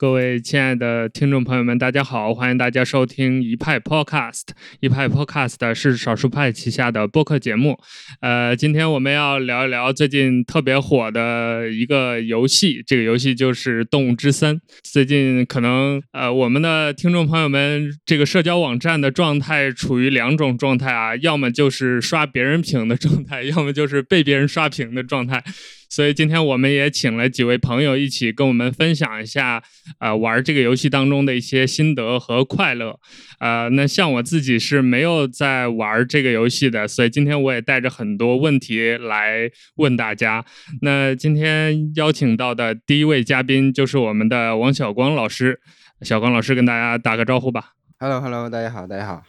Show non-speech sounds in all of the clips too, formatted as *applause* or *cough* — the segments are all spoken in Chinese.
各位亲爱的听众朋友们，大家好！欢迎大家收听一派 Podcast。一派 Podcast 是少数派旗下的播客节目。呃，今天我们要聊一聊最近特别火的一个游戏，这个游戏就是《动物之森》。最近可能呃，我们的听众朋友们这个社交网站的状态处于两种状态啊，要么就是刷别人屏的状态，要么就是被别人刷屏的状态。所以今天我们也请了几位朋友一起跟我们分享一下，呃，玩这个游戏当中的一些心得和快乐。呃，那像我自己是没有在玩这个游戏的，所以今天我也带着很多问题来问大家。那今天邀请到的第一位嘉宾就是我们的王小光老师，小光老师跟大家打个招呼吧。Hello，Hello，大家好，大家好。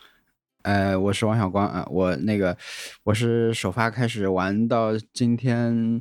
呃，我是王小光啊，我那个我是首发开始玩到今天。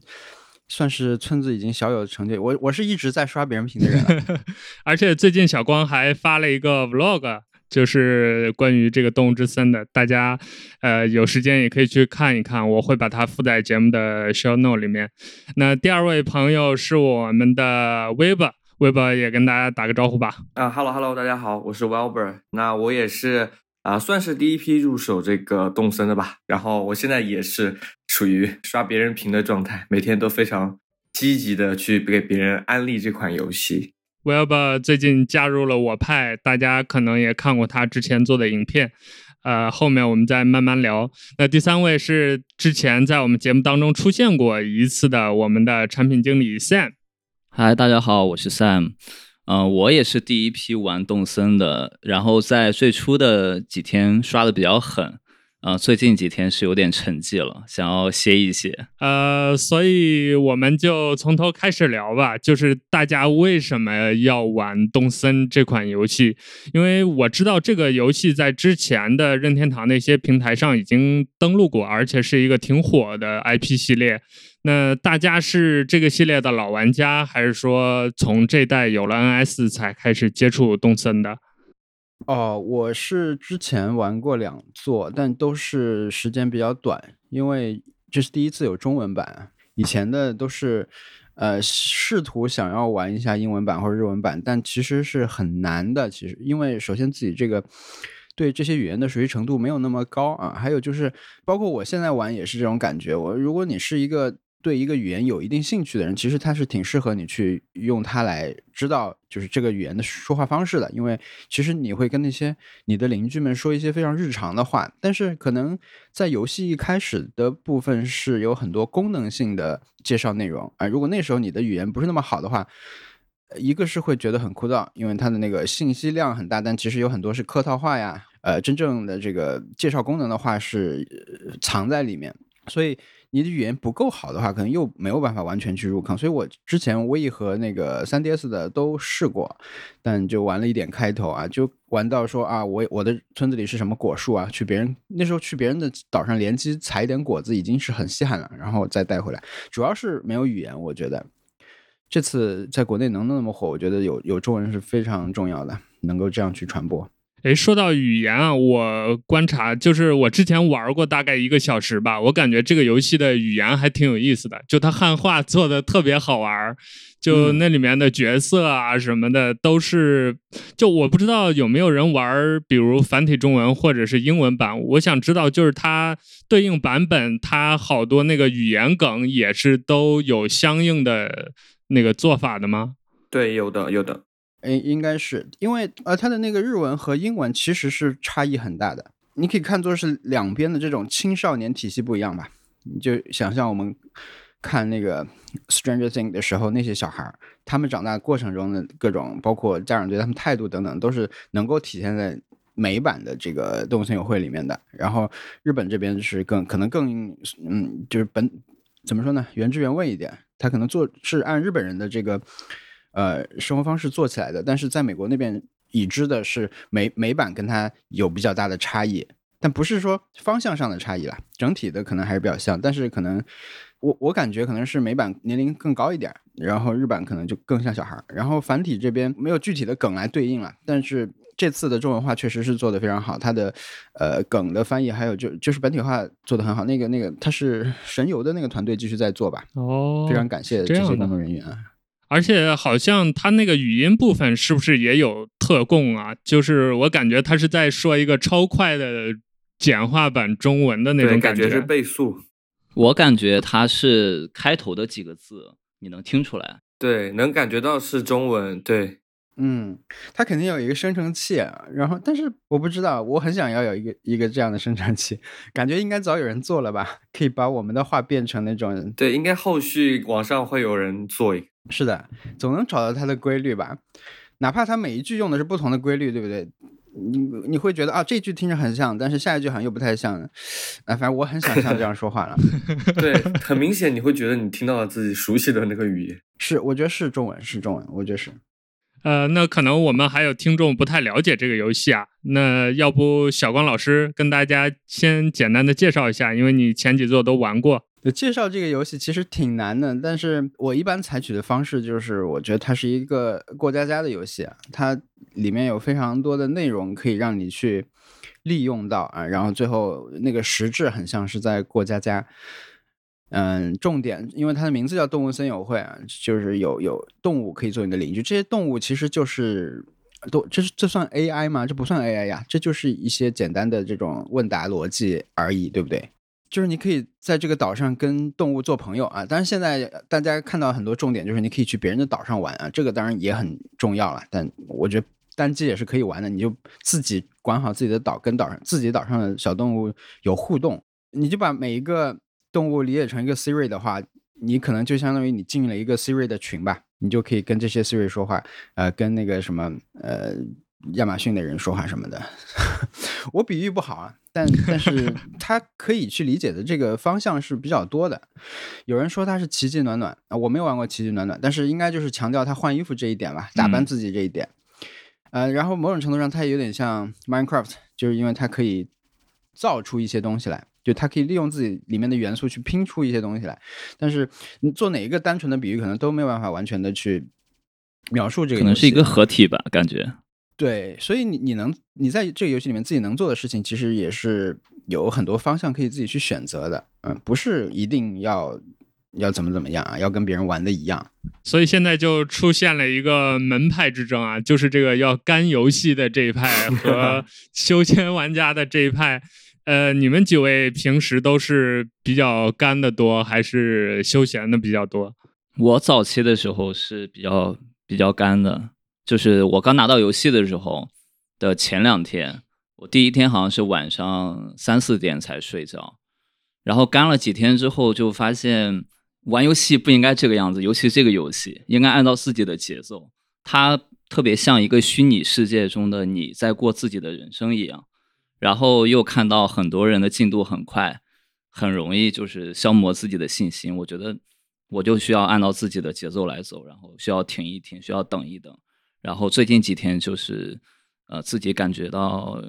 算是村子已经小有成就，我我是一直在刷别人屏的人，*laughs* 而且最近小光还发了一个 vlog，就是关于这个动物之森的，大家呃有时间也可以去看一看，我会把它附在节目的 show note 里面。那第二位朋友是我们的 Weber，Weber 也跟大家打个招呼吧。啊，Hello Hello，大家好，我是 Weber，那我也是。啊，算是第一批入手这个动森的吧。然后我现在也是属于刷别人屏的状态，每天都非常积极的去给别人安利这款游戏。Web 最近加入了我派，大家可能也看过他之前做的影片。呃，后面我们再慢慢聊。那第三位是之前在我们节目当中出现过一次的我们的产品经理 Sam。嗨，大家好，我是 Sam。嗯，我也是第一批玩动森的，然后在最初的几天刷的比较狠，呃，最近几天是有点沉寂了，想要歇一歇。呃，所以我们就从头开始聊吧，就是大家为什么要玩东森这款游戏？因为我知道这个游戏在之前的任天堂那些平台上已经登录过，而且是一个挺火的 IP 系列。那大家是这个系列的老玩家，还是说从这代有了 NS 才开始接触东森的？哦，我是之前玩过两座，但都是时间比较短，因为这是第一次有中文版，以前的都是呃试图想要玩一下英文版或者日文版，但其实是很难的。其实，因为首先自己这个对这些语言的熟悉程度没有那么高啊，还有就是包括我现在玩也是这种感觉。我如果你是一个对一个语言有一定兴趣的人，其实他是挺适合你去用它来知道，就是这个语言的说话方式的。因为其实你会跟那些你的邻居们说一些非常日常的话，但是可能在游戏一开始的部分是有很多功能性的介绍内容啊。如果那时候你的语言不是那么好的话，一个是会觉得很枯燥，因为它的那个信息量很大，但其实有很多是客套话呀。呃，真正的这个介绍功能的话是藏在里面，所以。你的语言不够好的话，可能又没有办法完全去入坑。所以我之前 V 和那个 3DS 的都试过，但就玩了一点开头啊，就玩到说啊，我我的村子里是什么果树啊？去别人那时候去别人的岛上联机采一点果子已经是很稀罕了，然后再带回来。主要是没有语言，我觉得这次在国内能那么火，我觉得有有中文是非常重要的，能够这样去传播。哎，说到语言啊，我观察就是我之前玩过大概一个小时吧，我感觉这个游戏的语言还挺有意思的，就它汉化做的特别好玩，就那里面的角色啊什么的都是，就我不知道有没有人玩，比如繁体中文或者是英文版，我想知道就是它对应版本，它好多那个语言梗也是都有相应的那个做法的吗？对，有的，有的。哎，应该是因为呃，它的那个日文和英文其实是差异很大的。你可以看作是两边的这种青少年体系不一样吧？你就想象我们看那个《Stranger Thing》的时候，那些小孩儿他们长大过程中的各种，包括家长对他们态度等等，都是能够体现在美版的这个《动物森友会》里面的。然后日本这边是更可能更嗯，就是本怎么说呢？原汁原味一点，他可能做是按日本人的这个。呃，生活方式做起来的，但是在美国那边已知的是美美版跟它有比较大的差异，但不是说方向上的差异啦，整体的可能还是比较像，但是可能我我感觉可能是美版年龄更高一点，然后日版可能就更像小孩儿，然后繁体这边没有具体的梗来对应了，但是这次的中文化确实是做的非常好，它的呃梗的翻译还有就就是本体化做的很好，那个那个它是神游的那个团队继续在做吧，哦，非常感谢这些工作人员啊。而且好像他那个语音部分是不是也有特供啊？就是我感觉他是在说一个超快的简化版中文的那种觉，感是倍速。我感觉它是开头的几个字，你能听出来？对，能感觉到是中文。对。嗯，它肯定有一个生成器，然后但是我不知道，我很想要有一个一个这样的生成器，感觉应该早有人做了吧，可以把我们的话变成那种。对，应该后续网上会有人做。是的，总能找到它的规律吧，哪怕它每一句用的是不同的规律，对不对？你你会觉得啊，这句听着很像，但是下一句好像又不太像。啊，反正我很想像这样说话了。*laughs* 对，很明显你会觉得你听到了自己熟悉的那个语言。是，我觉得是中文，是中文，我觉得是。呃，那可能我们还有听众不太了解这个游戏啊，那要不小光老师跟大家先简单的介绍一下，因为你前几座都玩过。介绍这个游戏其实挺难的，但是我一般采取的方式就是，我觉得它是一个过家家的游戏啊，它里面有非常多的内容可以让你去利用到啊，然后最后那个实质很像是在过家家。嗯，重点，因为它的名字叫动物森友会啊，就是有有动物可以做你的邻居。这些动物其实就是都，这是这算 AI 吗？这不算 AI 呀，这就是一些简单的这种问答逻辑而已，对不对？就是你可以在这个岛上跟动物做朋友啊。当然，现在大家看到很多重点，就是你可以去别人的岛上玩啊，这个当然也很重要了。但我觉得单机也是可以玩的，你就自己管好自己的岛，跟岛上自己岛上的小动物有互动，你就把每一个。动物理解成一个 Siri 的话，你可能就相当于你进了一个 Siri 的群吧，你就可以跟这些 Siri 说话，呃，跟那个什么呃亚马逊的人说话什么的。*laughs* 我比喻不好啊，但但是 *laughs* 他可以去理解的这个方向是比较多的。有人说他是奇迹暖暖啊，我没有玩过奇迹暖暖，但是应该就是强调他换衣服这一点吧，打扮自己这一点。呃，然后某种程度上它也有点像 Minecraft，就是因为它可以造出一些东西来。就它可以利用自己里面的元素去拼出一些东西来，但是你做哪一个单纯的比喻，可能都没有办法完全的去描述这个。可能是一个合体吧，感觉。对，所以你你能你在这个游戏里面自己能做的事情，其实也是有很多方向可以自己去选择的。嗯，不是一定要要怎么怎么样啊，要跟别人玩的一样。所以现在就出现了一个门派之争啊，就是这个要干游戏的这一派 *laughs* 和修仙玩家的这一派。呃，你们几位平时都是比较干的多，还是休闲的比较多？我早期的时候是比较比较干的，就是我刚拿到游戏的时候的前两天，我第一天好像是晚上三四点才睡着，然后干了几天之后，就发现玩游戏不应该这个样子，尤其这个游戏应该按照自己的节奏，它特别像一个虚拟世界中的你在过自己的人生一样。然后又看到很多人的进度很快，很容易就是消磨自己的信心。我觉得我就需要按照自己的节奏来走，然后需要停一停，需要等一等。然后最近几天就是，呃，自己感觉到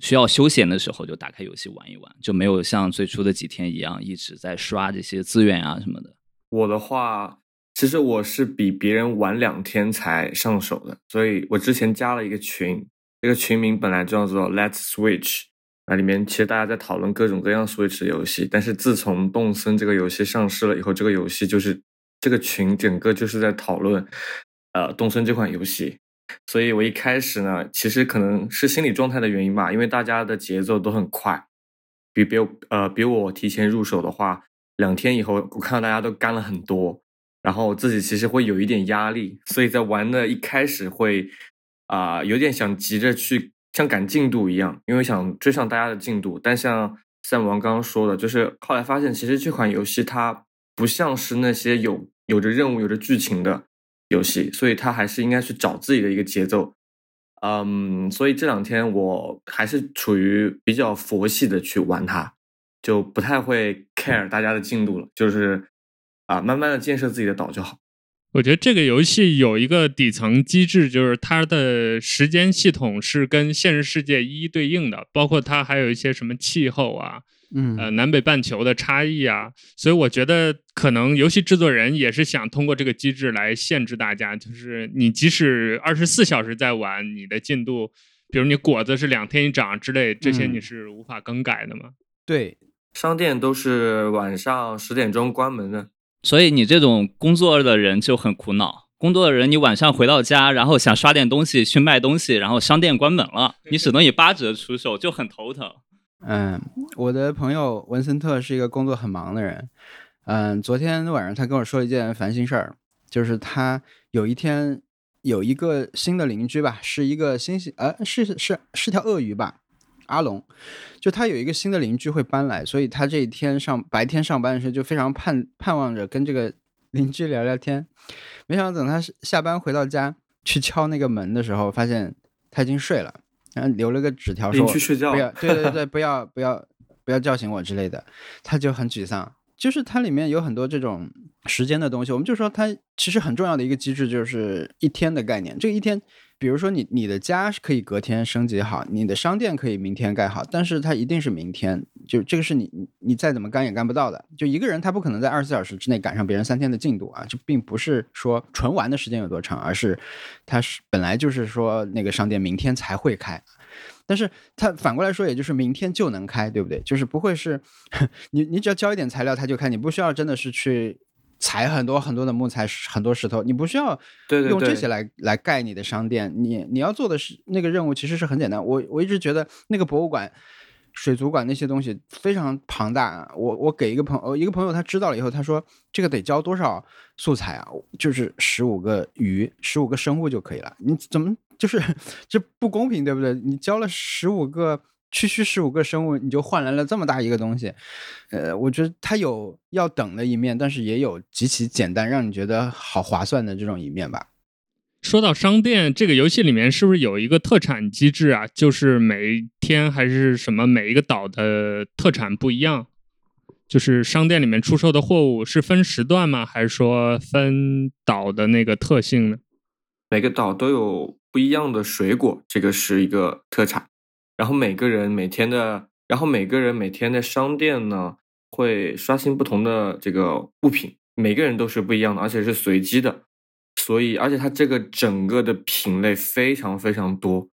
需要休闲的时候，就打开游戏玩一玩，就没有像最初的几天一样一直在刷这些资源啊什么的。我的话，其实我是比别人晚两天才上手的，所以我之前加了一个群。这个群名本来叫做 Let's Switch，那里面其实大家在讨论各种各样 Switch 的游戏。但是自从动森这个游戏上市了以后，这个游戏就是这个群整个就是在讨论，呃，动森这款游戏。所以我一开始呢，其实可能是心理状态的原因吧，因为大家的节奏都很快，比比呃比我提前入手的话，两天以后我看到大家都干了很多，然后我自己其实会有一点压力，所以在玩的一开始会。啊，有点想急着去像赶进度一样，因为想追上大家的进度。但像三王刚刚说的，就是后来发现，其实这款游戏它不像是那些有有着任务、有着剧情的游戏，所以他还是应该去找自己的一个节奏。嗯，所以这两天我还是处于比较佛系的去玩它，就不太会 care 大家的进度了，就是啊，慢慢的建设自己的岛就好。我觉得这个游戏有一个底层机制，就是它的时间系统是跟现实世界一一对应的，包括它还有一些什么气候啊，嗯，呃，南北半球的差异啊，所以我觉得可能游戏制作人也是想通过这个机制来限制大家，就是你即使二十四小时在玩，你的进度，比如你果子是两天一涨之类，这些你是无法更改的嘛？对，商店都是晚上十点钟关门的。所以你这种工作的人就很苦恼，工作的人，你晚上回到家，然后想刷点东西去卖东西，然后商店关门了，你只能以八折出售，就很头疼。嗯，我的朋友文森特是一个工作很忙的人。嗯，昨天晚上他跟我说一件烦心事儿，就是他有一天有一个新的邻居吧，是一个新西呃是是是条鳄鱼吧，阿龙，就他有一个新的邻居会搬来，所以他这一天上白天上班的时候就非常盼盼望着跟这个 *laughs* 邻居聊聊天。没想到等他下班回到家去敲那个门的时候，发现他已经睡了，然后留了个纸条说去睡觉，*laughs* 不要，对对对，不要不要不要叫醒我之类的，他就很沮丧。就是它里面有很多这种时间的东西，我们就说它其实很重要的一个机制就是一天的概念。这个一天，比如说你你的家是可以隔天升级好，你的商店可以明天盖好，但是它一定是明天，就这个是你你再怎么干也干不到的。就一个人他不可能在二十四小时之内赶上别人三天的进度啊，这并不是说纯玩的时间有多长，而是他是本来就是说那个商店明天才会开。但是它反过来说，也就是明天就能开，对不对？就是不会是 *laughs* 你你只要交一点材料，它就开，你不需要真的是去采很多很多的木材、很多石头，你不需要用这些来来盖你的商店。你你要做的是那个任务，其实是很简单。我我一直觉得那个博物馆、水族馆那些东西非常庞大。我我给一个朋友一个朋友，他知道了以后，他说这个得交多少素材啊？就是十五个鱼、十五个生物就可以了。你怎么？就是 *laughs* 这不公平，对不对？你交了十五个区区十五个生物，你就换来了这么大一个东西。呃，我觉得它有要等的一面，但是也有极其简单，让你觉得好划算的这种一面吧。说到商店，这个游戏里面是不是有一个特产机制啊？就是每天还是什么每一个岛的特产不一样？就是商店里面出售的货物是分时段吗？还是说分岛的那个特性呢？每个岛都有。不一样的水果，这个是一个特产。然后每个人每天的，然后每个人每天的商店呢，会刷新不同的这个物品，每个人都是不一样的，而且是随机的。所以，而且它这个整个的品类非常非常多，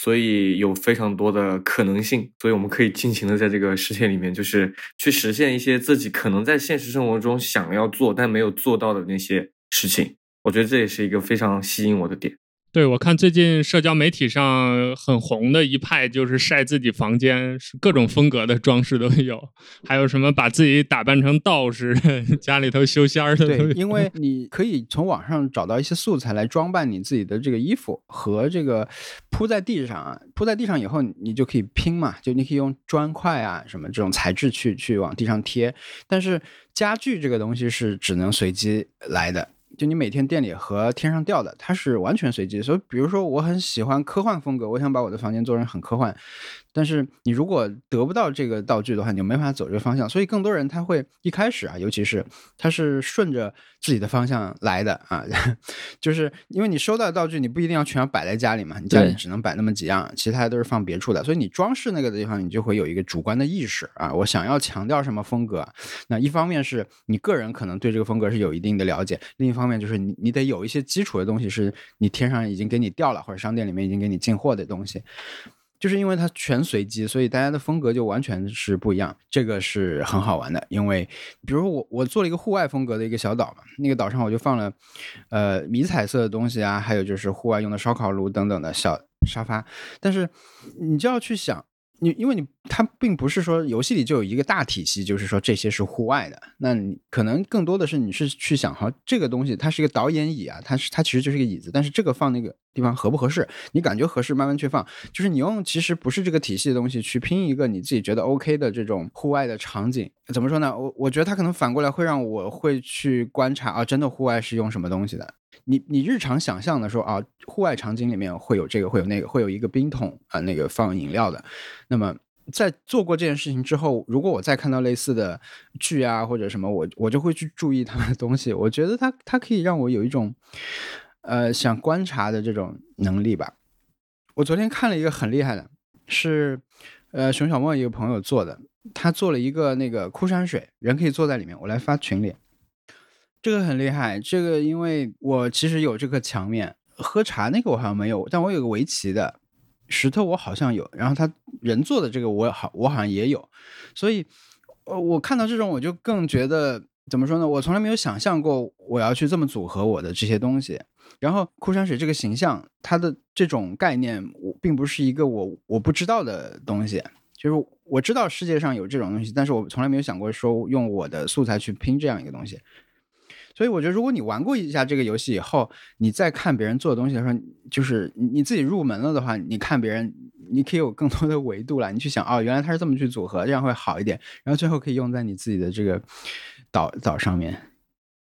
所以有非常多的可能性。所以我们可以尽情的在这个世界里面，就是去实现一些自己可能在现实生活中想要做但没有做到的那些事情。我觉得这也是一个非常吸引我的点。对，我看最近社交媒体上很红的一派就是晒自己房间，各种风格的装饰都有，还有什么把自己打扮成道士，*laughs* 家里头修仙儿的。对，因为 *laughs* 你可以从网上找到一些素材来装扮你自己的这个衣服和这个铺在地上啊，铺在地上以后你就可以拼嘛，就你可以用砖块啊什么这种材质去去往地上贴，但是家具这个东西是只能随机来的。就你每天店里和天上掉的，它是完全随机。所以，比如说我很喜欢科幻风格，我想把我的房间做成很科幻。但是你如果得不到这个道具的话，你就没法走这个方向。所以更多人他会一开始啊，尤其是他是顺着自己的方向来的啊，*laughs* 就是因为你收到的道具，你不一定要全要摆在家里嘛，你家里只能摆那么几样，其他都是放别处的。所以你装饰那个地方，你就会有一个主观的意识啊，我想要强调什么风格。那一方面是你个人可能对这个风格是有一定的了解，另一方面就是你你得有一些基础的东西是你天上已经给你掉了，或者商店里面已经给你进货的东西。就是因为它全随机，所以大家的风格就完全是不一样。这个是很好玩的，因为比如我我做了一个户外风格的一个小岛嘛，那个岛上我就放了呃迷彩色的东西啊，还有就是户外用的烧烤炉等等的小沙发。但是你就要去想。你因为你它并不是说游戏里就有一个大体系，就是说这些是户外的，那你可能更多的是你是去想哈，这个东西它是一个导演椅啊，它是它其实就是个椅子，但是这个放那个地方合不合适？你感觉合适，慢慢去放。就是你用其实不是这个体系的东西去拼一个你自己觉得 OK 的这种户外的场景，怎么说呢？我我觉得它可能反过来会让我会去观察啊，真的户外是用什么东西的？你你日常想象的说啊，户外场景里面会有这个，会有那个，会有一个冰桶啊，那个放饮料的。那么在做过这件事情之后，如果我再看到类似的剧啊或者什么，我我就会去注意他们的东西。我觉得它它可以让我有一种呃想观察的这种能力吧。我昨天看了一个很厉害的，是呃熊小莫一个朋友做的，他做了一个那个枯山水，人可以坐在里面。我来发群里。这个很厉害，这个因为我其实有这个墙面，喝茶那个我好像没有，但我有个围棋的石头我好像有，然后他人做的这个我好我好像也有，所以呃我看到这种我就更觉得怎么说呢？我从来没有想象过我要去这么组合我的这些东西。然后枯山水这个形象，它的这种概念，我并不是一个我我不知道的东西。就是我知道世界上有这种东西，但是我从来没有想过说用我的素材去拼这样一个东西。所以我觉得，如果你玩过一下这个游戏以后，你再看别人做的东西的时候，就是你自己入门了的话，你看别人，你可以有更多的维度了。你去想，哦，原来他是这么去组合，这样会好一点。然后最后可以用在你自己的这个岛岛上面，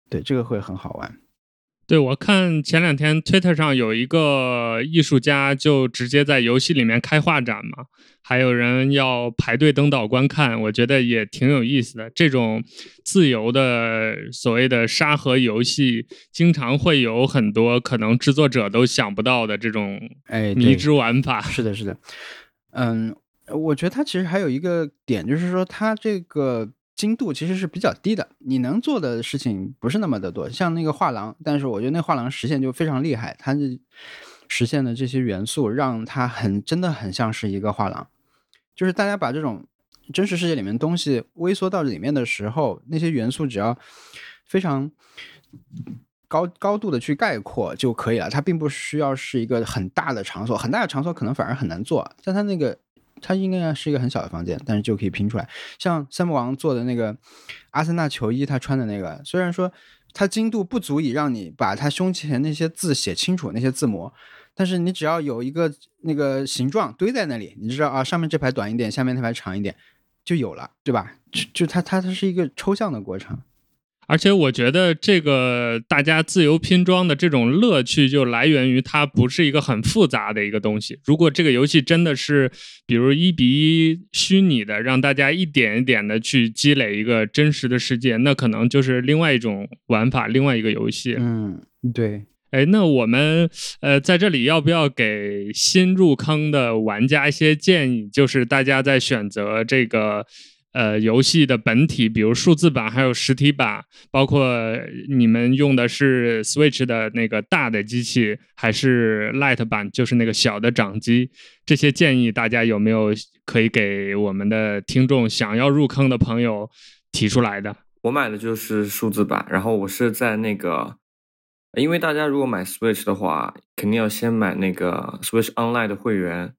对，这个会很好玩。对，我看前两天 Twitter 上有一个艺术家就直接在游戏里面开画展嘛，还有人要排队登岛观看，我觉得也挺有意思的。这种自由的所谓的沙盒游戏，经常会有很多可能制作者都想不到的这种哎迷之玩法。是的，是的，嗯，我觉得它其实还有一个点，就是说它这个。精度其实是比较低的，你能做的事情不是那么的多。像那个画廊，但是我觉得那画廊实现就非常厉害，它实现的这些元素让它很真的很像是一个画廊。就是大家把这种真实世界里面东西微缩到里面的时候，那些元素只要非常高高度的去概括就可以了。它并不需要是一个很大的场所，很大的场所可能反而很难做。但它那个。它应该是一个很小的房间，但是就可以拼出来。像三木王做的那个阿森纳球衣，他穿的那个，虽然说它精度不足以让你把他胸前那些字写清楚，那些字模，但是你只要有一个那个形状堆在那里，你知道啊，上面这排短一点，下面那排长一点，就有了，对吧？就就它它它是一个抽象的过程。而且我觉得这个大家自由拼装的这种乐趣，就来源于它不是一个很复杂的一个东西。如果这个游戏真的是，比如一比一虚拟的，让大家一点一点的去积累一个真实的世界，那可能就是另外一种玩法，另外一个游戏。嗯，对。哎，那我们呃在这里要不要给新入坑的玩家一些建议？就是大家在选择这个。呃，游戏的本体，比如数字版，还有实体版，包括你们用的是 Switch 的那个大的机器，还是 Lite 版，就是那个小的掌机，这些建议大家有没有可以给我们的听众想要入坑的朋友提出来的？我买的就是数字版，然后我是在那个，因为大家如果买 Switch 的话，肯定要先买那个 Switch Online 的会员。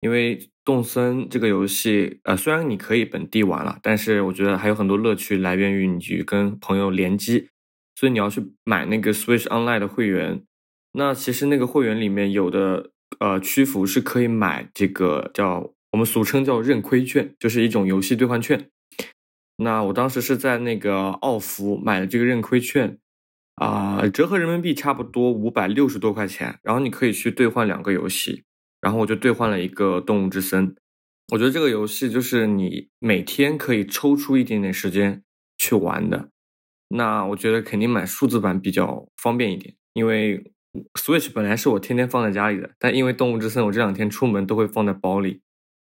因为动森这个游戏，呃，虽然你可以本地玩了，但是我觉得还有很多乐趣来源于你去跟朋友联机，所以你要去买那个 Switch Online 的会员。那其实那个会员里面有的，呃，屈服是可以买这个叫我们俗称叫认亏券，就是一种游戏兑换券。那我当时是在那个奥福买了这个认亏券，啊，折合人民币差不多五百六十多块钱，然后你可以去兑换两个游戏。然后我就兑换了一个《动物之森》，我觉得这个游戏就是你每天可以抽出一点点时间去玩的。那我觉得肯定买数字版比较方便一点，因为 Switch 本来是我天天放在家里的，但因为《动物之森》我这两天出门都会放在包里，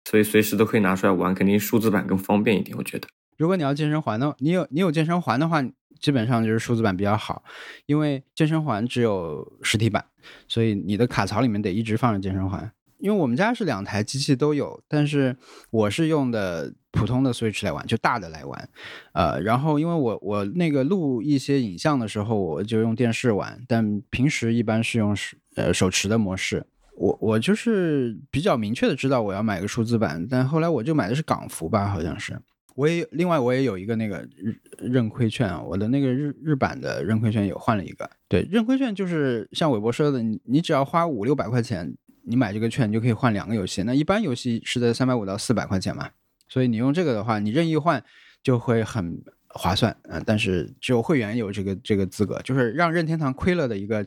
所以随时都可以拿出来玩，肯定数字版更方便一点。我觉得，如果你要健身环的，你有你有健身环的话，基本上就是数字版比较好，因为健身环只有实体版，所以你的卡槽里面得一直放着健身环。因为我们家是两台机器都有，但是我是用的普通的 Switch 来玩，就大的来玩，呃，然后因为我我那个录一些影像的时候，我就用电视玩，但平时一般是用手呃手持的模式。我我就是比较明确的知道我要买个数字版，但后来我就买的是港服吧，好像是。我也另外我也有一个那个日认亏券，我的那个日日版的认亏券有换了一个。对，认亏券就是像韦博说的，你你只要花五六百块钱。你买这个券，你就可以换两个游戏。那一般游戏是在三百五到四百块钱嘛，所以你用这个的话，你任意换就会很划算啊。但是只有会员有这个这个资格，就是让任天堂亏了的一个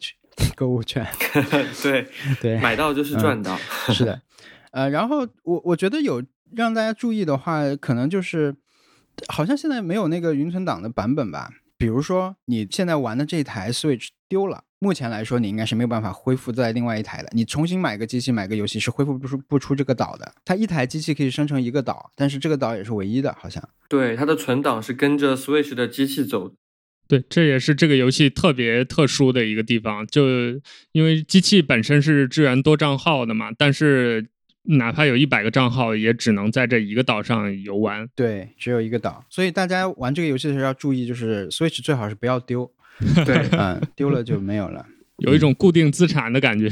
购物券。*laughs* 对 *laughs* 对，买到就是赚到。是的，*laughs* 呃，然后我我觉得有让大家注意的话，可能就是好像现在没有那个云存档的版本吧。比如说你现在玩的这台 Switch 丢了。目前来说，你应该是没有办法恢复在另外一台的。你重新买个机器、买个游戏是恢复不出不出这个岛的。它一台机器可以生成一个岛，但是这个岛也是唯一的，好像。对，它的存档是跟着 Switch 的机器走。对，这也是这个游戏特别特殊的一个地方，就因为机器本身是支援多账号的嘛，但是哪怕有一百个账号，也只能在这一个岛上游玩。对，只有一个岛，所以大家玩这个游戏的时候要注意，就是 Switch 最好是不要丢，*laughs* 对，嗯，丢了就没有了。*laughs* 有一种固定资产的感觉。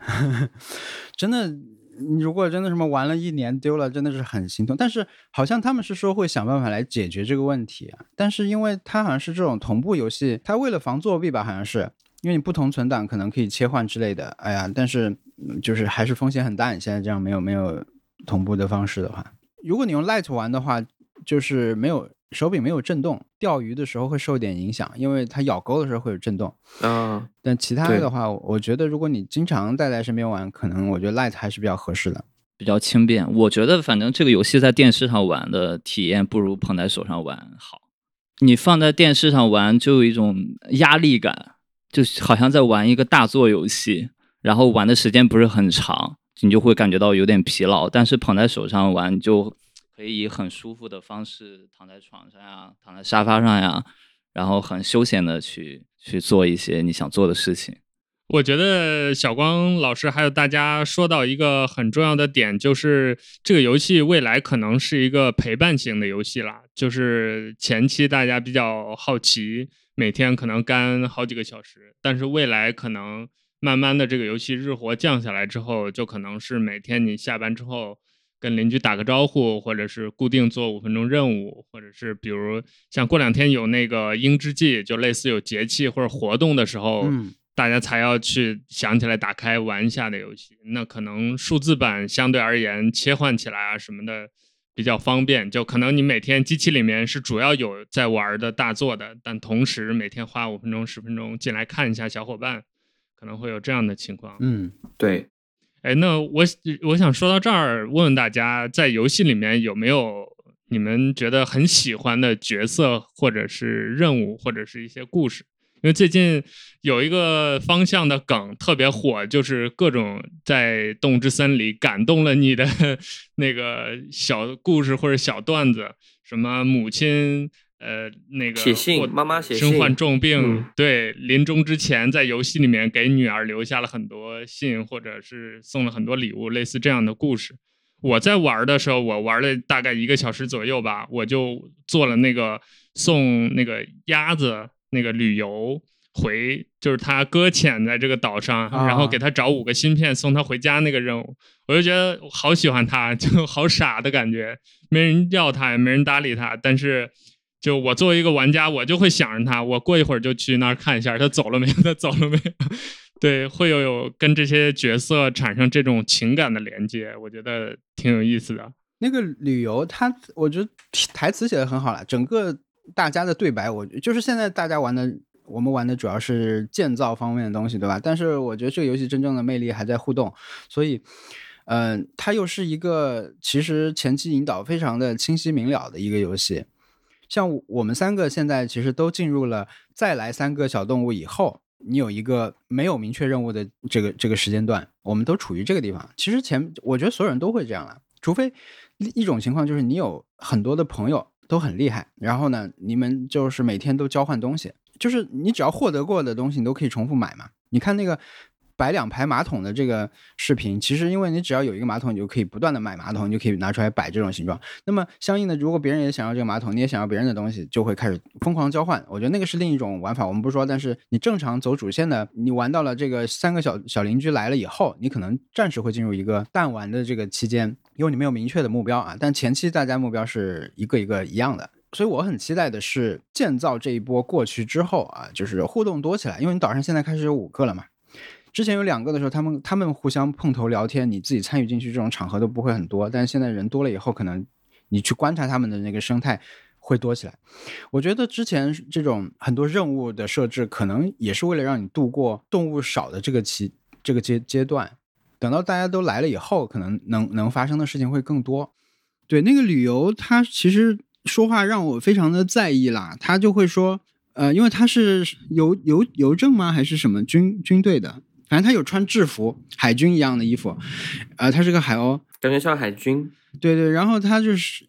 *laughs* 真的，你如果真的什么玩了一年丢了，真的是很心痛。但是好像他们是说会想办法来解决这个问题啊。但是因为它好像是这种同步游戏，它为了防作弊吧，好像是因为你不同存档可能可以切换之类的。哎呀，但是就是还是风险很大。你现在这样没有没有同步的方式的话，如果你用 Light 玩的话，就是没有。手柄没有震动，钓鱼的时候会受一点影响，因为它咬钩的时候会有震动。嗯，但其他的话，我觉得如果你经常带在身边玩，可能我觉得 Light 还是比较合适的，比较轻便。我觉得反正这个游戏在电视上玩的体验不如捧在手上玩好。你放在电视上玩就有一种压力感，就好像在玩一个大作游戏，然后玩的时间不是很长，你就会感觉到有点疲劳。但是捧在手上玩就。可以以很舒服的方式躺在床上呀，躺在沙发上呀，然后很休闲的去去做一些你想做的事情。我觉得小光老师还有大家说到一个很重要的点，就是这个游戏未来可能是一个陪伴型的游戏啦。就是前期大家比较好奇，每天可能干好几个小时，但是未来可能慢慢的这个游戏日活降下来之后，就可能是每天你下班之后。跟邻居打个招呼，或者是固定做五分钟任务，或者是比如像过两天有那个鹰之季，就类似有节气或者活动的时候，大家才要去想起来打开玩一下的游戏。那可能数字版相对而言切换起来啊什么的比较方便，就可能你每天机器里面是主要有在玩的大作的，但同时每天花五分钟十分钟进来看一下小伙伴，可能会有这样的情况。嗯，对。哎，那我我想说到这儿，问问大家，在游戏里面有没有你们觉得很喜欢的角色，或者是任务，或者是一些故事？因为最近有一个方向的梗特别火，就是各种在动物之森里感动了你的 *laughs* 那个小故事或者小段子，什么母亲。呃，那个写信，妈妈写信，身患重病，对，临终之前在游戏里面给女儿留下了很多信，或者是送了很多礼物，类似这样的故事。我在玩的时候，我玩了大概一个小时左右吧，我就做了那个送那个鸭子那个旅游回，就是他搁浅在这个岛上，然后给他找五个芯片送他回家那个任务，我就觉得好喜欢他，*laughs* 就好傻的感觉，没人要他，也没人搭理他，但是。就我作为一个玩家，我就会想着他，我过一会儿就去那儿看一下他走了没有，他走了没有？*laughs* 对，会有有跟这些角色产生这种情感的连接，我觉得挺有意思的。那个旅游，他我觉得台词写的很好了，整个大家的对白，我就是现在大家玩的，我们玩的主要是建造方面的东西，对吧？但是我觉得这个游戏真正的魅力还在互动，所以，嗯，它又是一个其实前期引导非常的清晰明了的一个游戏。像我们三个现在其实都进入了再来三个小动物以后，你有一个没有明确任务的这个这个时间段，我们都处于这个地方。其实前我觉得所有人都会这样了，除非一种情况就是你有很多的朋友都很厉害，然后呢，你们就是每天都交换东西，就是你只要获得过的东西，你都可以重复买嘛。你看那个。摆两排马桶的这个视频，其实因为你只要有一个马桶，你就可以不断的买马桶，你就可以拿出来摆这种形状。那么相应的，如果别人也想要这个马桶，你也想要别人的东西，就会开始疯狂交换。我觉得那个是另一种玩法，我们不说。但是你正常走主线的，你玩到了这个三个小小邻居来了以后，你可能暂时会进入一个淡玩的这个期间，因为你没有明确的目标啊。但前期大家目标是一个一个一样的，所以我很期待的是建造这一波过去之后啊，就是互动多起来，因为你岛上现在开始有五个了嘛。之前有两个的时候，他们他们互相碰头聊天，你自己参与进去这种场合都不会很多。但是现在人多了以后，可能你去观察他们的那个生态会多起来。我觉得之前这种很多任务的设置，可能也是为了让你度过动物少的这个期这个阶阶段。等到大家都来了以后，可能能能发生的事情会更多。对那个旅游，他其实说话让我非常的在意啦。他就会说，呃，因为他是邮邮邮政吗？还是什么军军队的？反正他有穿制服，海军一样的衣服，呃，他是个海鸥，感觉像海军。对对，然后他就是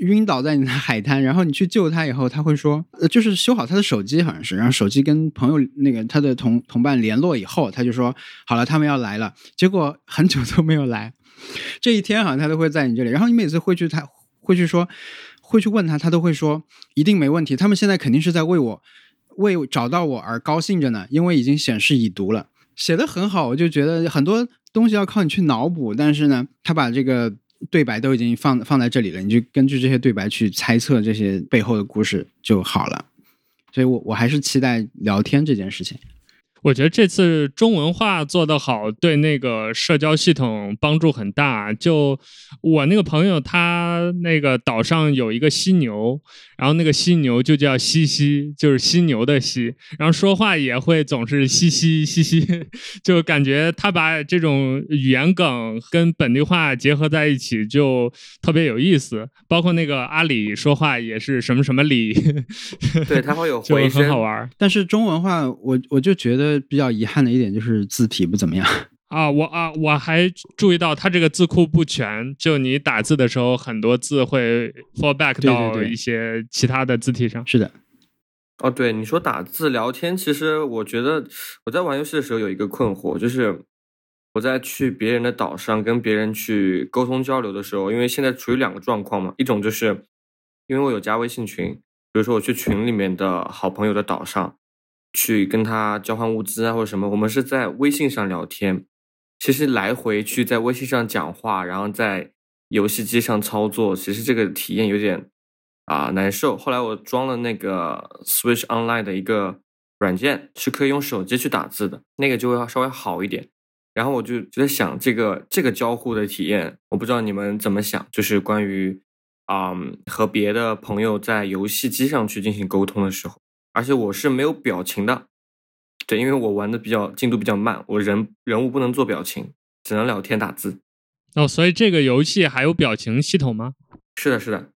晕倒在你的海滩，然后你去救他以后，他会说，呃，就是修好他的手机好像是，然后手机跟朋友那个他的同同伴联络以后，他就说好了，他们要来了，结果很久都没有来，*laughs* 这一天好像他都会在你这里，然后你每次会去他会去说会去问他，他都会说一定没问题，他们现在肯定是在为我为找到我而高兴着呢，因为已经显示已读了，写的很好，我就觉得很多东西要靠你去脑补，但是呢，他把这个。对白都已经放放在这里了，你就根据这些对白去猜测这些背后的故事就好了。所以，我我还是期待聊天这件事情。我觉得这次中文化做得好，对那个社交系统帮助很大。就我那个朋友，他那个岛上有一个犀牛，然后那个犀牛就叫西西，就是犀牛的犀，然后说话也会总是嘻嘻嘻嘻，*laughs* 就感觉他把这种语言梗跟本地话结合在一起，就特别有意思。包括那个阿里说话也是什么什么里，对他会有 *laughs* 就回声，很好玩。但是中文化，我我就觉得比较遗憾的一点就是字体不怎么样。啊，我啊，我还注意到它这个字库不全，就你打字的时候，很多字会 fall back 到一些其他的字体上。是的，哦，对，你说打字聊天，其实我觉得我在玩游戏的时候有一个困惑，就是我在去别人的岛上跟别人去沟通交流的时候，因为现在处于两个状况嘛，一种就是因为我有加微信群，比如说我去群里面的好朋友的岛上去跟他交换物资啊或者什么，我们是在微信上聊天，其实来回去在微信上讲话，然后在游戏机上操作，其实这个体验有点啊、难受。后来我装了那个 Switch Online 的一个软件，是可以用手机去打字的，那个就会稍微好一点。然后我就就在想，这个这个交互的体验，我不知道你们怎么想，就是关于啊、和别的朋友在游戏机上去进行沟通的时候，而且我是没有表情的，对，因为我玩的比较进度比较慢，我人人物不能做表情，只能聊天打字。哦，所以这个游戏还有表情系统吗？是的，是的，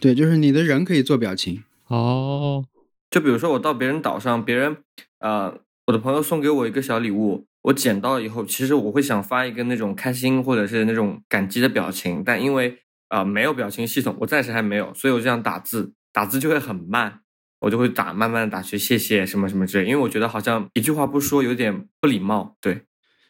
对，就是你的人可以做表情。哦，就比如说我到别人岛上，别人呃，我的朋友送给我一个小礼物，我捡到以后，其实我会想发一个那种开心或者是那种感激的表情，但因为啊、呃没有表情系统，我暂时还没有，所以我这样打字，打字就会很慢，我就会打慢慢的打去谢谢什么什么之类，因为我觉得好像一句话不说有点不礼貌，对。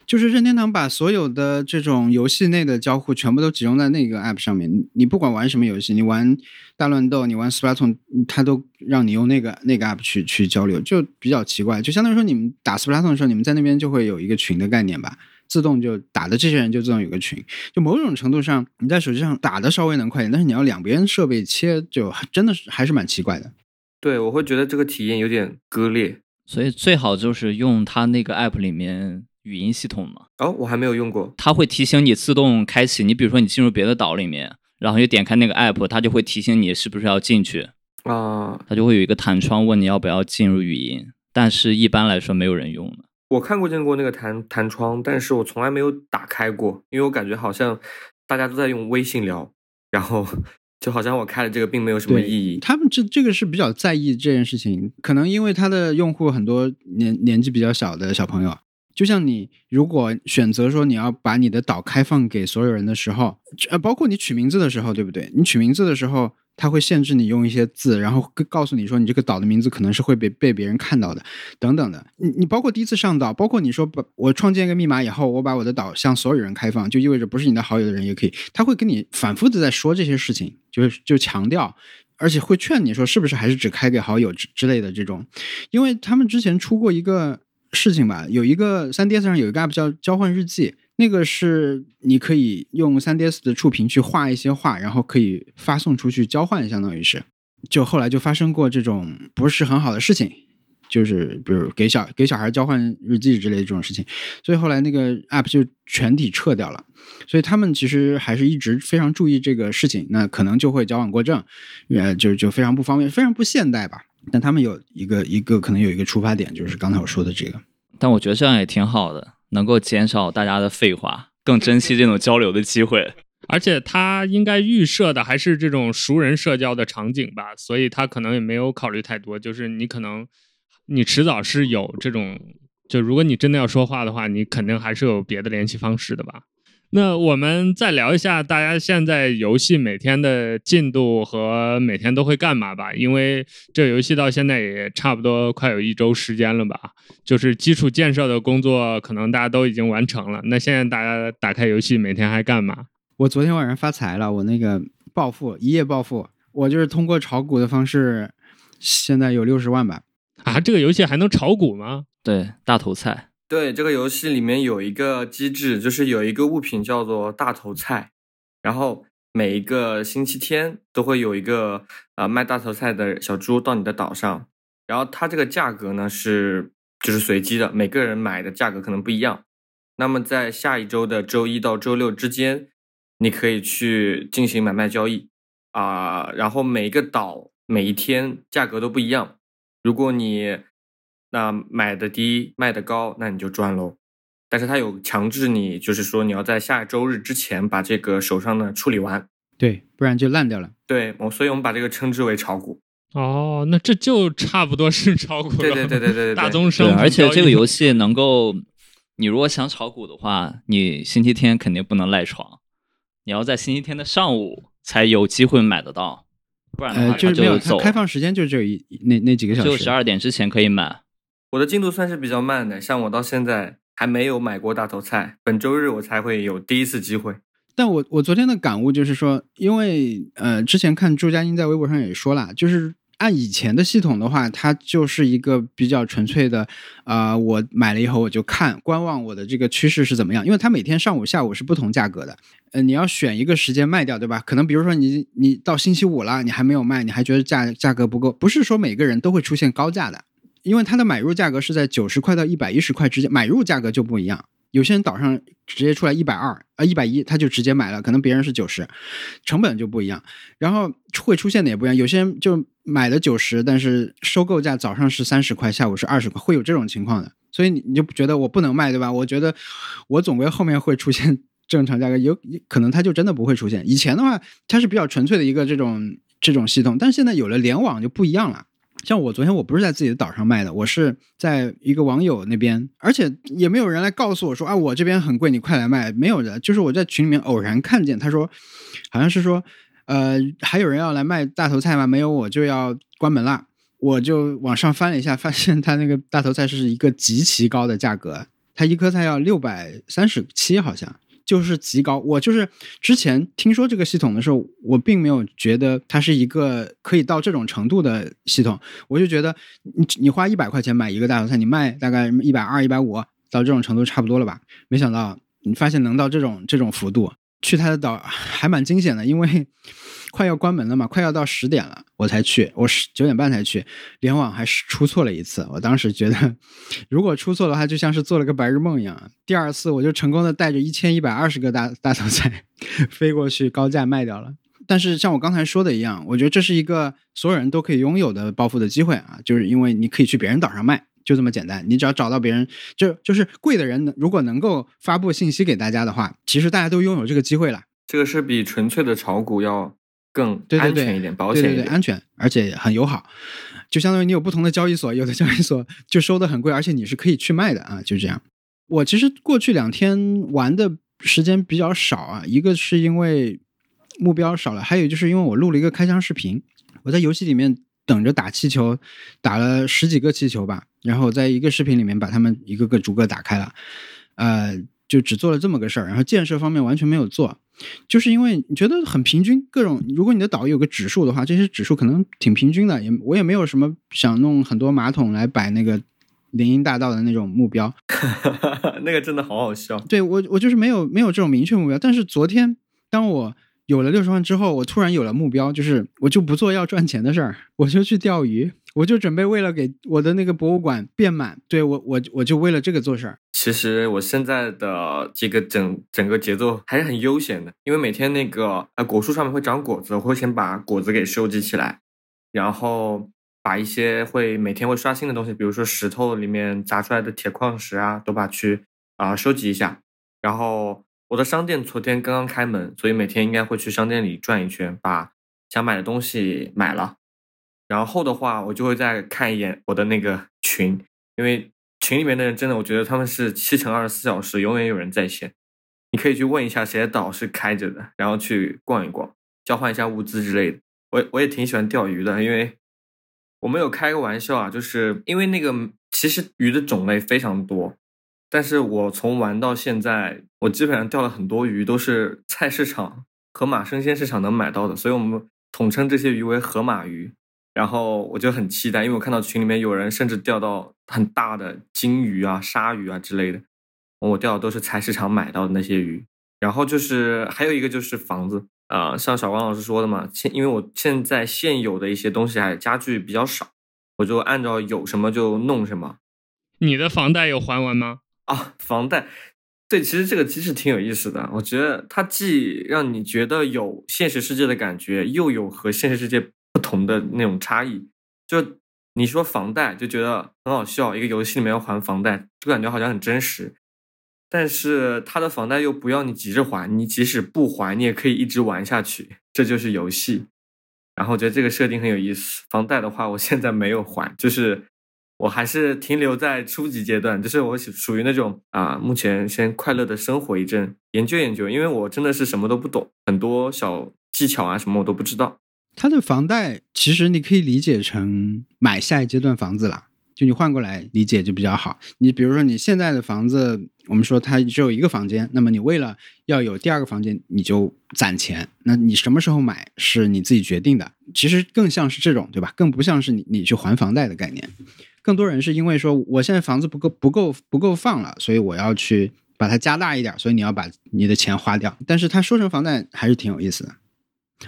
就是任天堂把所有的这种游戏内的交互全部都集中在那个 app 上面。你不管玩什么游戏，你玩大乱斗，你玩 Splatoon，它都让你用那个那个 app 去去交流，就比较奇怪。就相当于说，你们打 Splatoon 的时候，你们在那边就会有一个群的概念吧，自动就打的这些人就自动有个群。就某种程度上，你在手机上打的稍微能快一点，但是你要两边设备切，就真的是还是蛮奇怪的。对，我会觉得这个体验有点割裂。所以最好就是用它那个 app 里面语音系统嘛，哦，我还没有用过。它会提醒你自动开启。你比如说你进入别的岛里面，然后就点开那个 app，它就会提醒你是不是要进去，啊、它就会有一个弹窗问你要不要进入语音。但是一般来说没有人用的。我看过见过那个弹弹窗，但是我从来没有打开过，因为我感觉好像大家都在用微信聊，然后 *laughs* 就好像我开了这个并没有什么意义。他们这这个是比较在意这件事情，可能因为他的用户很多年年纪比较小的小朋友，就像你如果选择说你要把你的岛开放给所有人的时候，呃，包括你取名字的时候，对不对？你取名字的时候，它会限制你用一些字，然后告诉你说你这个岛的名字可能是会被被别人看到的，等等的。你你包括第一次上岛，包括你说把我创建一个密码以后，我把我的岛向所有人开放，就意味着不是你的好友的人也可以，他会跟你反复的在说这些事情，就是就强调。而且会劝你说，是不是还是只开给好友之之类的这种，因为他们之前出过一个事情吧，有一个 3DS 上有一个 app 叫交换日记，那个是你可以用 3DS 的触屏去画一些画，然后可以发送出去交换，相当于是。就后来就发生过这种不是很好的事情，就是比如给小给小孩交换日记之类的这种事情，所以后来那个 app 就全体撤掉了。所以他们其实还是一直非常注意这个事情，那可能就会矫枉过正，呃，就就非常不方便，非常不现代吧。但他们有一个一个可能有一个出发点，就是刚才我说的这个。但我觉得这样也挺好的，能够减少大家的废话，更珍惜这种交流的机会。而且他应该预设的还是这种熟人社交的场景吧，所以他可能也没有考虑太多，就是你可能你迟早是有这种，就如果你真的要说话的话，你肯定还是有别的联系方式的吧。那我们再聊一下大家现在游戏每天的进度和每天都会干嘛吧，因为这游戏到现在也差不多快有一周时间了吧，就是基础建设的工作可能大家都已经完成了。那现在大家打开游戏每天还干嘛？我昨天晚上发财了，我那个暴富一夜暴富，我就是通过炒股的方式，现在有六十万吧。啊，这个游戏还能炒股吗？对，大头菜。对，这个游戏里面有一个机制，就是有一个物品叫做大头菜，然后每一个星期天都会有一个呃卖大头菜的小猪到你的岛上，然后它这个价格呢是就是随机的，每个人买的价格可能不一样。那么在下一周的周一到周六之间，你可以去进行买卖交易啊，然后每一个岛每一天价格都不一样。如果你那买的低卖的高，那你就赚喽。但是它有强制你，就是说你要在下周日之前把这个手上的处理完，对，不然就烂掉了。对，我所以我们把这个称之为炒股。哦，那这就差不多是炒股了。对对对对对，*laughs* 大宗商品。而且这个游戏能够，你如果想炒股的话，你星期天肯定不能赖床，你要在星期天的上午才有机会买得到，不然的话就就有它开放时间就只有一那那几个小时，就十二点之前可以买。我的进度算是比较慢的，像我到现在还没有买过大头菜，本周日我才会有第一次机会。但我我昨天的感悟就是说，因为呃，之前看朱佳音在微博上也说了，就是按以前的系统的话，它就是一个比较纯粹的，啊，我买了以后我就看观望我的这个趋势是怎么样，因为它每天上午下午是不同价格的，呃，你要选一个时间卖掉，对吧？可能比如说你你到星期五了，你还没有卖，你还觉得价价格不够，不是说每个人都会出现高价的。因为它的买入价格是在九十块到一百一十块之间，买入价格就不一样。有些人岛上直接出来一百二啊一百一，他就直接买了，可能别人是九十，成本就不一样。然后会出现的也不一样，有些人就买了九十，但是收购价早上是三十块，下午是二十块，会有这种情况的。所以你你就觉得我不能卖，对吧？我觉得我总归后面会出现 *laughs* 正常价格，有可能它就真的不会出现。以前的话，它是比较纯粹的一个这种这种系统，但是现在有了联网就不一样了。像我昨天我不是在自己的岛上卖的，我是在一个网友那边，而且也没有人来告诉我说啊，我这边很贵，你快来卖，没有的。就是我在群里面偶然看见，他说好像是说，呃，还有人要来卖大头菜吗？没有，我就要关门了。我就往上翻了一下，发现他那个大头菜是一个极其高的价格，他一颗菜要六百三十七，好像。就是极高，我就是之前听说这个系统的时候，我并没有觉得它是一个可以到这种程度的系统，我就觉得你你花一百块钱买一个大头菜，你卖大概一百二、一百五，到这种程度差不多了吧？没想到你发现能到这种这种幅度，去他的岛还蛮惊险的，因为。快要关门了嘛，快要到十点了，我才去，我十九点半才去，联网还是出错了一次。我当时觉得，*laughs* 如果出错的话，就像是做了个白日梦一样。第二次我就成功的带着一千一百二十个大大头菜 *laughs* 飞过去，高价卖掉了。但是像我刚才说的一样，我觉得这是一个所有人都可以拥有的暴富的机会啊，就是因为你可以去别人岛上卖，就这么简单。你只要找到别人，就就是贵的人，如果能够发布信息给大家的话，其实大家都拥有这个机会了。这个是比纯粹的炒股要。更安全一点，保险一点，安全，而且很友好，就相当于你有不同的交易所，有的交易所就收的很贵，而且你是可以去卖的啊，就这样。我其实过去两天玩的时间比较少啊，一个是因为目标少了，还有就是因为我录了一个开箱视频，我在游戏里面等着打气球，打了十几个气球吧，然后在一个视频里面把它们一个个逐个打开了，呃。就只做了这么个事儿，然后建设方面完全没有做，就是因为你觉得很平均，各种如果你的岛有个指数的话，这些指数可能挺平均的，也我也没有什么想弄很多马桶来摆那个林荫大道的那种目标，*laughs* 那个真的好好笑。对我我就是没有没有这种明确目标，但是昨天当我。有了六十万之后，我突然有了目标，就是我就不做要赚钱的事儿，我就去钓鱼，我就准备为了给我的那个博物馆变满，对我我我就为了这个做事儿。其实我现在的这个整整个节奏还是很悠闲的，因为每天那个呃果树上面会长果子，我会先把果子给收集起来，然后把一些会每天会刷新的东西，比如说石头里面砸出来的铁矿石啊，都把去啊收集一下，然后。我的商店昨天刚刚开门，所以每天应该会去商店里转一圈，把想买的东西买了。然后的话，我就会再看一眼我的那个群，因为群里面的人真的，我觉得他们是七乘二十四小时，永远有人在线。你可以去问一下谁的岛是开着的，然后去逛一逛，交换一下物资之类的。我我也挺喜欢钓鱼的，因为我们有开个玩笑啊，就是因为那个其实鱼的种类非常多，但是我从玩到现在，我基本上钓了很多鱼，都是菜市场、河马生鲜市场能买到的，所以我们统称这些鱼为河马鱼。然后我就很期待，因为我看到群里面有人甚至钓到很大的金鱼啊、鲨鱼啊之类的。我钓的都是菜市场买到的那些鱼。然后就是还有一个就是房子啊，像小王老师说的嘛，现因为我现在现有的一些东西还家具比较少，我就按照有什么就弄什么。你的房贷有还完吗？啊，房贷，对，其实这个机制挺有意思的，我觉得它既让你觉得有现实世界的感觉，又有和现实世界。不同的那种差异，就你说房贷就觉得很好笑，一个游戏里面要还房贷，就感觉好像很真实。但是他的房贷又不要你急着还，你即使不还，你也可以一直玩下去，这就是游戏。然后我觉得这个设定很有意思。房贷的话，我现在没有还，就是我还是停留在初级阶段，就是我属于那种啊，目前先快乐的生活一阵，研究研究，因为我真的是什么都不懂，很多小技巧啊什么我都不知道。他的房贷其实你可以理解成买下一阶段房子了，就你换过来理解就比较好。你比如说你现在的房子，我们说它只有一个房间，那么你为了要有第二个房间，你就攒钱。那你什么时候买是你自己决定的，其实更像是这种，对吧？更不像是你你去还房贷的概念。更多人是因为说我现在房子不够不够不够放了，所以我要去把它加大一点，所以你要把你的钱花掉。但是它说成房贷还是挺有意思的。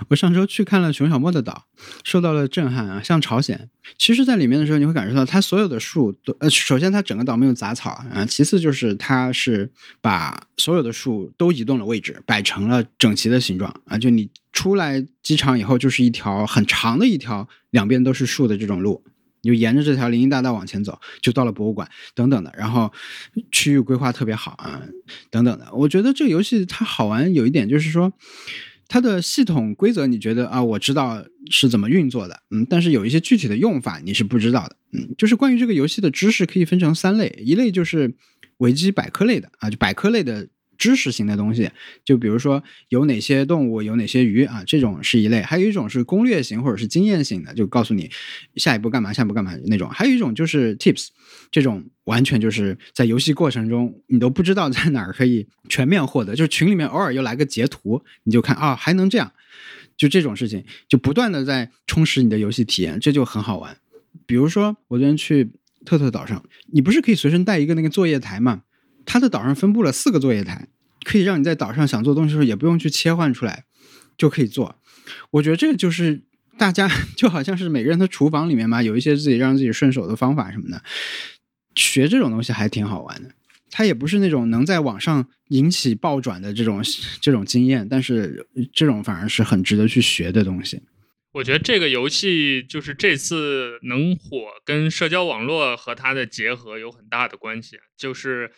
我上周去看了熊小莫的岛，受到了震撼啊！像朝鲜，其实，在里面的时候，你会感受到它所有的树都呃，首先它整个岛没有杂草啊，其次就是它是把所有的树都移动了位置，摆成了整齐的形状啊！就你出来机场以后，就是一条很长的一条，两边都是树的这种路，你就沿着这条林荫大道往前走，就到了博物馆等等的，然后区域规划特别好啊，等等的。我觉得这个游戏它好玩有一点就是说。它的系统规则，你觉得啊？我知道是怎么运作的，嗯，但是有一些具体的用法你是不知道的，嗯，就是关于这个游戏的知识可以分成三类，一类就是维基百科类的啊，就百科类的。知识型的东西，就比如说有哪些动物，有哪些鱼啊，这种是一类；还有一种是攻略型或者是经验型的，就告诉你下一步干嘛，下一步干嘛那种；还有一种就是 tips，这种完全就是在游戏过程中你都不知道在哪儿可以全面获得，就是群里面偶尔又来个截图，你就看啊还能这样，就这种事情就不断的在充实你的游戏体验，这就很好玩。比如说我昨天去特特岛上，你不是可以随身带一个那个作业台吗？它的岛上分布了四个作业台，可以让你在岛上想做东西的时候也不用去切换出来，就可以做。我觉得这个就是大家 *laughs* 就好像是每个人的厨房里面嘛，有一些自己让自己顺手的方法什么的。学这种东西还挺好玩的，它也不是那种能在网上引起爆转的这种这种经验，但是这种反而是很值得去学的东西。我觉得这个游戏就是这次能火，跟社交网络和它的结合有很大的关系，就是。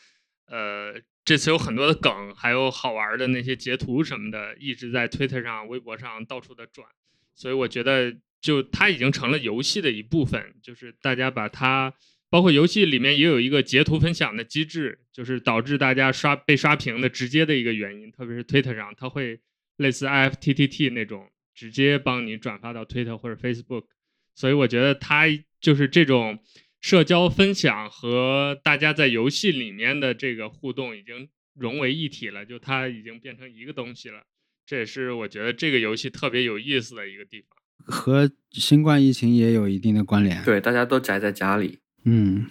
呃，这次有很多的梗，还有好玩的那些截图什么的，一直在 Twitter 上、微博上到处的转，所以我觉得就它已经成了游戏的一部分，就是大家把它，包括游戏里面也有一个截图分享的机制，就是导致大家刷被刷屏的直接的一个原因，特别是 Twitter 上，它会类似 IFTTT 那种直接帮你转发到 Twitter 或者 Facebook，所以我觉得它就是这种。社交分享和大家在游戏里面的这个互动已经融为一体了，就它已经变成一个东西了。这也是我觉得这个游戏特别有意思的一个地方。和新冠疫情也有一定的关联。对，大家都宅在家里。嗯，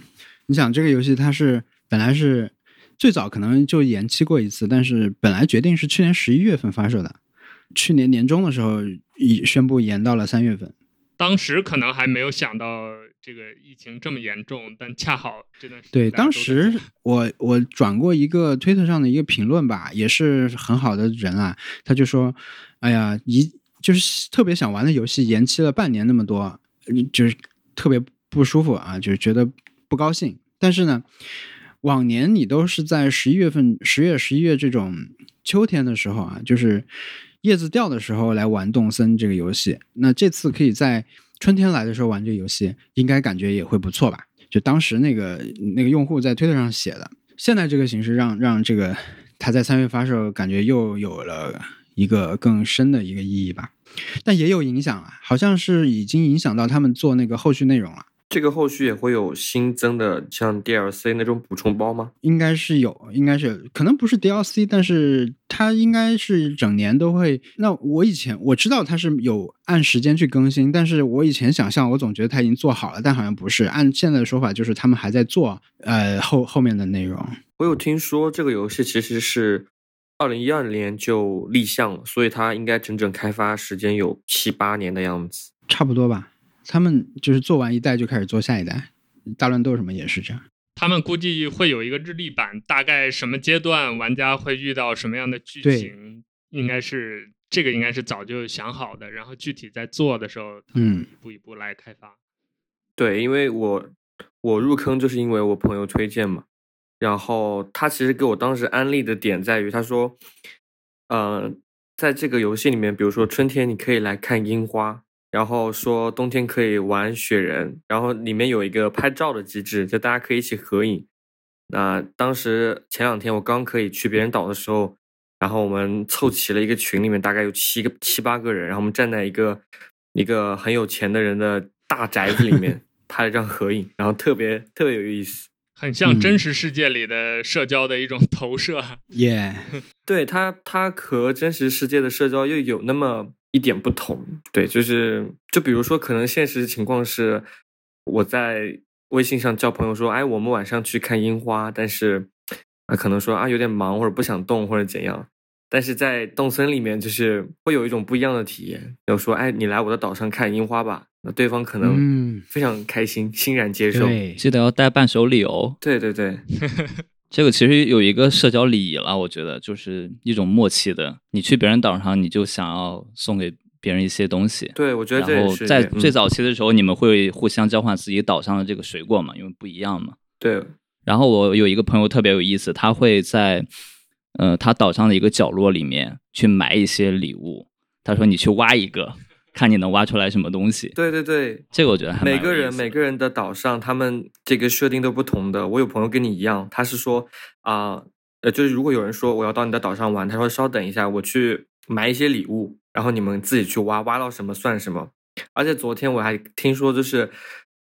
你想这个游戏它是本来是最早可能就延期过一次，但是本来决定是去年十一月份发售的，去年年中的时候已宣布延到了三月份。当时可能还没有想到这个疫情这么严重，但恰好这段时间对当时我我转过一个推特上的一个评论吧，也是很好的人啊，他就说：“哎呀，一就是特别想玩的游戏延期了半年那么多，就是特别不舒服啊，就是觉得不高兴。但是呢，往年你都是在十一月份、十月、十一月这种秋天的时候啊，就是。”叶子掉的时候来玩动森这个游戏，那这次可以在春天来的时候玩这个游戏，应该感觉也会不错吧？就当时那个那个用户在推特上写的，现在这个形式让让这个他在三月发售，感觉又有了一个更深的一个意义吧。但也有影响啊，好像是已经影响到他们做那个后续内容了。这个后续也会有新增的像 DLC 那种补充包吗？应该是有，应该是可能不是 DLC，但是它应该是整年都会。那我以前我知道它是有按时间去更新，但是我以前想象我总觉得它已经做好了，但好像不是。按现在的说法，就是他们还在做呃后后面的内容。我有听说这个游戏其实是二零一二年就立项了，所以它应该整整开发时间有七八年的样子，差不多吧。他们就是做完一代就开始做下一代，大乱斗什么也是这样。他们估计会有一个日历版，大概什么阶段玩家会遇到什么样的剧情，应该是这个应该是早就想好的，然后具体在做的时候，嗯，一步一步来开发。对，因为我我入坑就是因为我朋友推荐嘛，然后他其实给我当时安利的点在于，他说，呃，在这个游戏里面，比如说春天你可以来看樱花。然后说冬天可以玩雪人，然后里面有一个拍照的机制，就大家可以一起合影。那当时前两天我刚可以去别人岛的时候，然后我们凑齐了一个群，里面大概有七个七八个人，然后我们站在一个一个很有钱的人的大宅子里面 *laughs* 拍了张合影，然后特别特别有意思，很像真实世界里的社交的一种投射。耶，*laughs* 对它它和真实世界的社交又有那么。一点不同，对，就是就比如说，可能现实情况是我在微信上叫朋友说，哎，我们晚上去看樱花，但是啊，可能说啊有点忙或者不想动或者怎样，但是在动森里面就是会有一种不一样的体验，就说哎，你来我的岛上看樱花吧，那对方可能非常开心，欣然接受，记得要带伴手礼哦。对对对。*laughs* 这个其实有一个社交礼仪了，我觉得就是一种默契的。你去别人岛上，你就想要送给别人一些东西。对，我觉得。然后在最早期的时候，你们会互相交换自己岛上的这个水果嘛？因为不一样嘛。对。然后我有一个朋友特别有意思，他会在呃他岛上的一个角落里面去埋一些礼物。他说：“你去挖一个。”看你能挖出来什么东西？对对对，这个我觉得还每个人每个人的岛上，他们这个设定都不同的。我有朋友跟你一样，他是说啊，呃，就是如果有人说我要到你的岛上玩，他说稍等一下，我去买一些礼物，然后你们自己去挖，挖到什么算什么。而且昨天我还听说，就是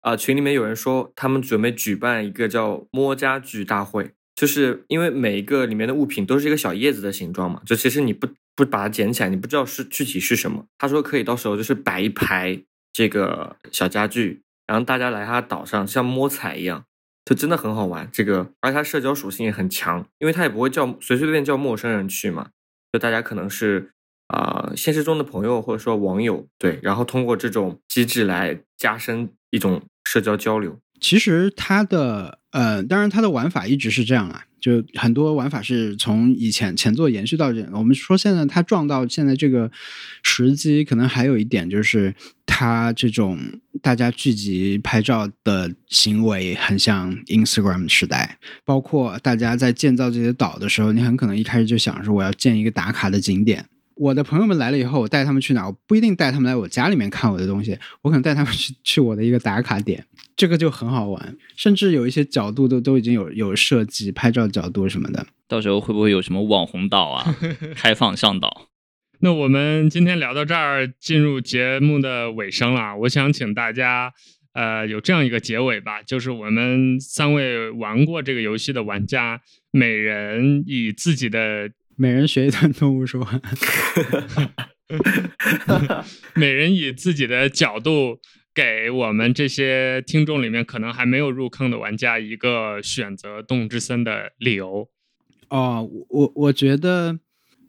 啊，群里面有人说他们准备举办一个叫摸家具大会。就是因为每一个里面的物品都是一个小叶子的形状嘛，就其实你不不把它捡起来，你不知道是具体是什么。他说可以到时候就是摆一排这个小家具，然后大家来他岛上像摸彩一样，就真的很好玩。这个而且它社交属性也很强，因为他也不会叫随随便便叫陌生人去嘛，就大家可能是啊现实中的朋友或者说网友对，然后通过这种机制来加深一种社交交流。其实它的呃，当然它的玩法一直是这样啊，就很多玩法是从以前前作延续到这。我们说现在它撞到现在这个时机，可能还有一点就是它这种大家聚集拍照的行为很像 Instagram 时代，包括大家在建造这些岛的时候，你很可能一开始就想说我要建一个打卡的景点。我的朋友们来了以后，我带他们去哪？我不一定带他们来我家里面看我的东西，我可能带他们去去我的一个打卡点。这个就很好玩，甚至有一些角度都都已经有有设计，拍照角度什么的。到时候会不会有什么网红岛啊？*laughs* 开放向导？*laughs* 那我们今天聊到这儿，进入节目的尾声了。我想请大家，呃，有这样一个结尾吧，就是我们三位玩过这个游戏的玩家，每人以自己的，每人学一段动物说话，*laughs* 每人以自己的角度。给我们这些听众里面可能还没有入坑的玩家一个选择《动物之森》的理由。哦，我我觉得。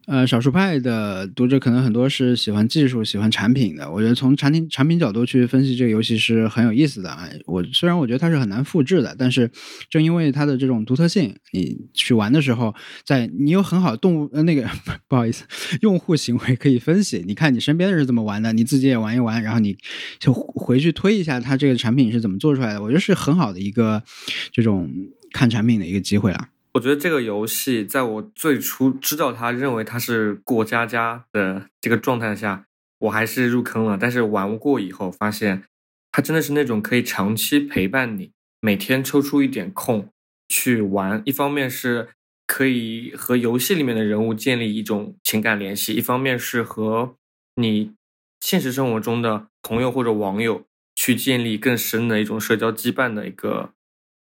呃，少数派的读者可能很多是喜欢技术、喜欢产品的。我觉得从产品产品角度去分析这个游戏是很有意思的啊。我虽然我觉得它是很难复制的，但是正因为它的这种独特性，你去玩的时候，在你有很好的动物呃那个 *laughs* 不好意思，用户行为可以分析。你看你身边的人怎么玩的，你自己也玩一玩，然后你就回去推一下它这个产品是怎么做出来的。我觉得是很好的一个这种看产品的一个机会了。我觉得这个游戏在我最初知道它认为它是过家家的这个状态下，我还是入坑了。但是玩过以后发现，它真的是那种可以长期陪伴你，每天抽出一点空去玩。一方面是可以和游戏里面的人物建立一种情感联系，一方面是和你现实生活中的朋友或者网友去建立更深的一种社交羁绊的一个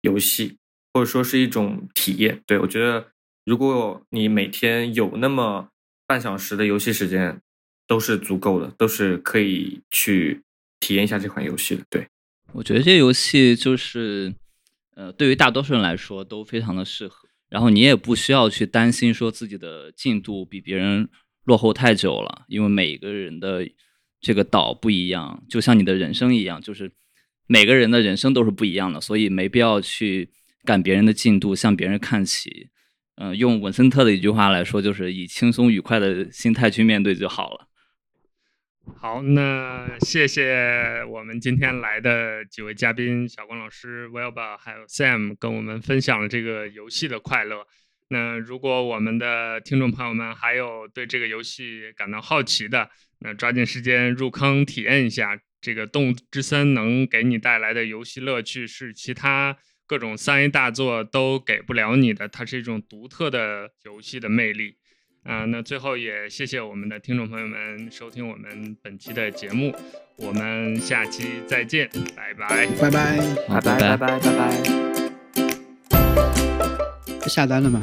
游戏，或者说是一种体验。对我觉得，如果你每天有那么半小时的游戏时间，都是足够的，都是可以去体验一下这款游戏的。对我觉得这游戏就是，呃，对于大多数人来说都非常的适合。然后你也不需要去担心说自己的进度比别人落后太久了，因为每个人的这个岛不一样，就像你的人生一样，就是每个人的人生都是不一样的，所以没必要去赶别人的进度，向别人看齐。嗯，用文森特的一句话来说，就是以轻松愉快的心态去面对就好了。好，那谢谢我们今天来的几位嘉宾，小光老师、Wilba 还有 Sam，跟我们分享了这个游戏的快乐。那如果我们的听众朋友们还有对这个游戏感到好奇的，那抓紧时间入坑体验一下这个《动物之森》能给你带来的游戏乐趣，是其他各种三 A 大作都给不了你的，它是一种独特的游戏的魅力。啊，那最后也谢谢我们的听众朋友们收听我们本期的节目，我们下期再见，拜拜，拜拜，拜拜，拜拜，拜拜。下单了吗？